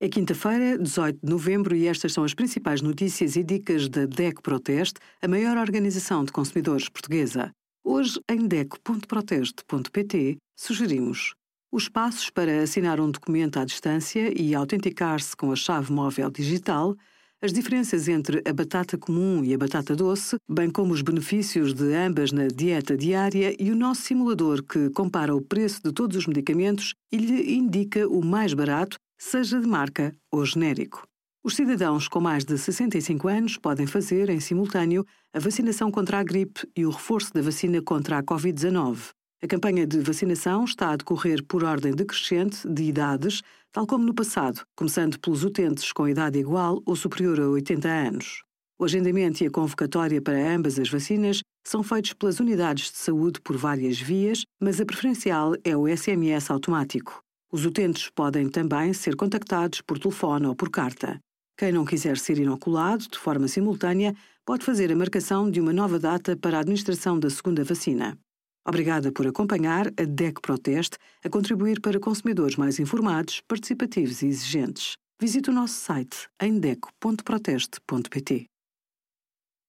É quinta-feira, 18 de novembro, e estas são as principais notícias e dicas da DECO Proteste, a maior organização de consumidores portuguesa. Hoje, em DECO.proteste.pt, sugerimos os passos para assinar um documento à distância e autenticar-se com a chave móvel digital, as diferenças entre a batata comum e a batata doce, bem como os benefícios de ambas na dieta diária e o nosso simulador que compara o preço de todos os medicamentos e lhe indica o mais barato seja de marca ou genérico. Os cidadãos com mais de 65 anos podem fazer, em simultâneo, a vacinação contra a gripe e o reforço da vacina contra a Covid-19. A campanha de vacinação está a decorrer por ordem decrescente de idades, tal como no passado, começando pelos utentes com idade igual ou superior a 80 anos. O agendamento e a convocatória para ambas as vacinas são feitos pelas unidades de saúde por várias vias, mas a preferencial é o SMS automático. Os utentes podem também ser contactados por telefone ou por carta. Quem não quiser ser inoculado de forma simultânea pode fazer a marcação de uma nova data para a administração da segunda vacina. Obrigada por acompanhar a DEC Proteste a contribuir para consumidores mais informados, participativos e exigentes. Visite o nosso site em deco.proteste.pt.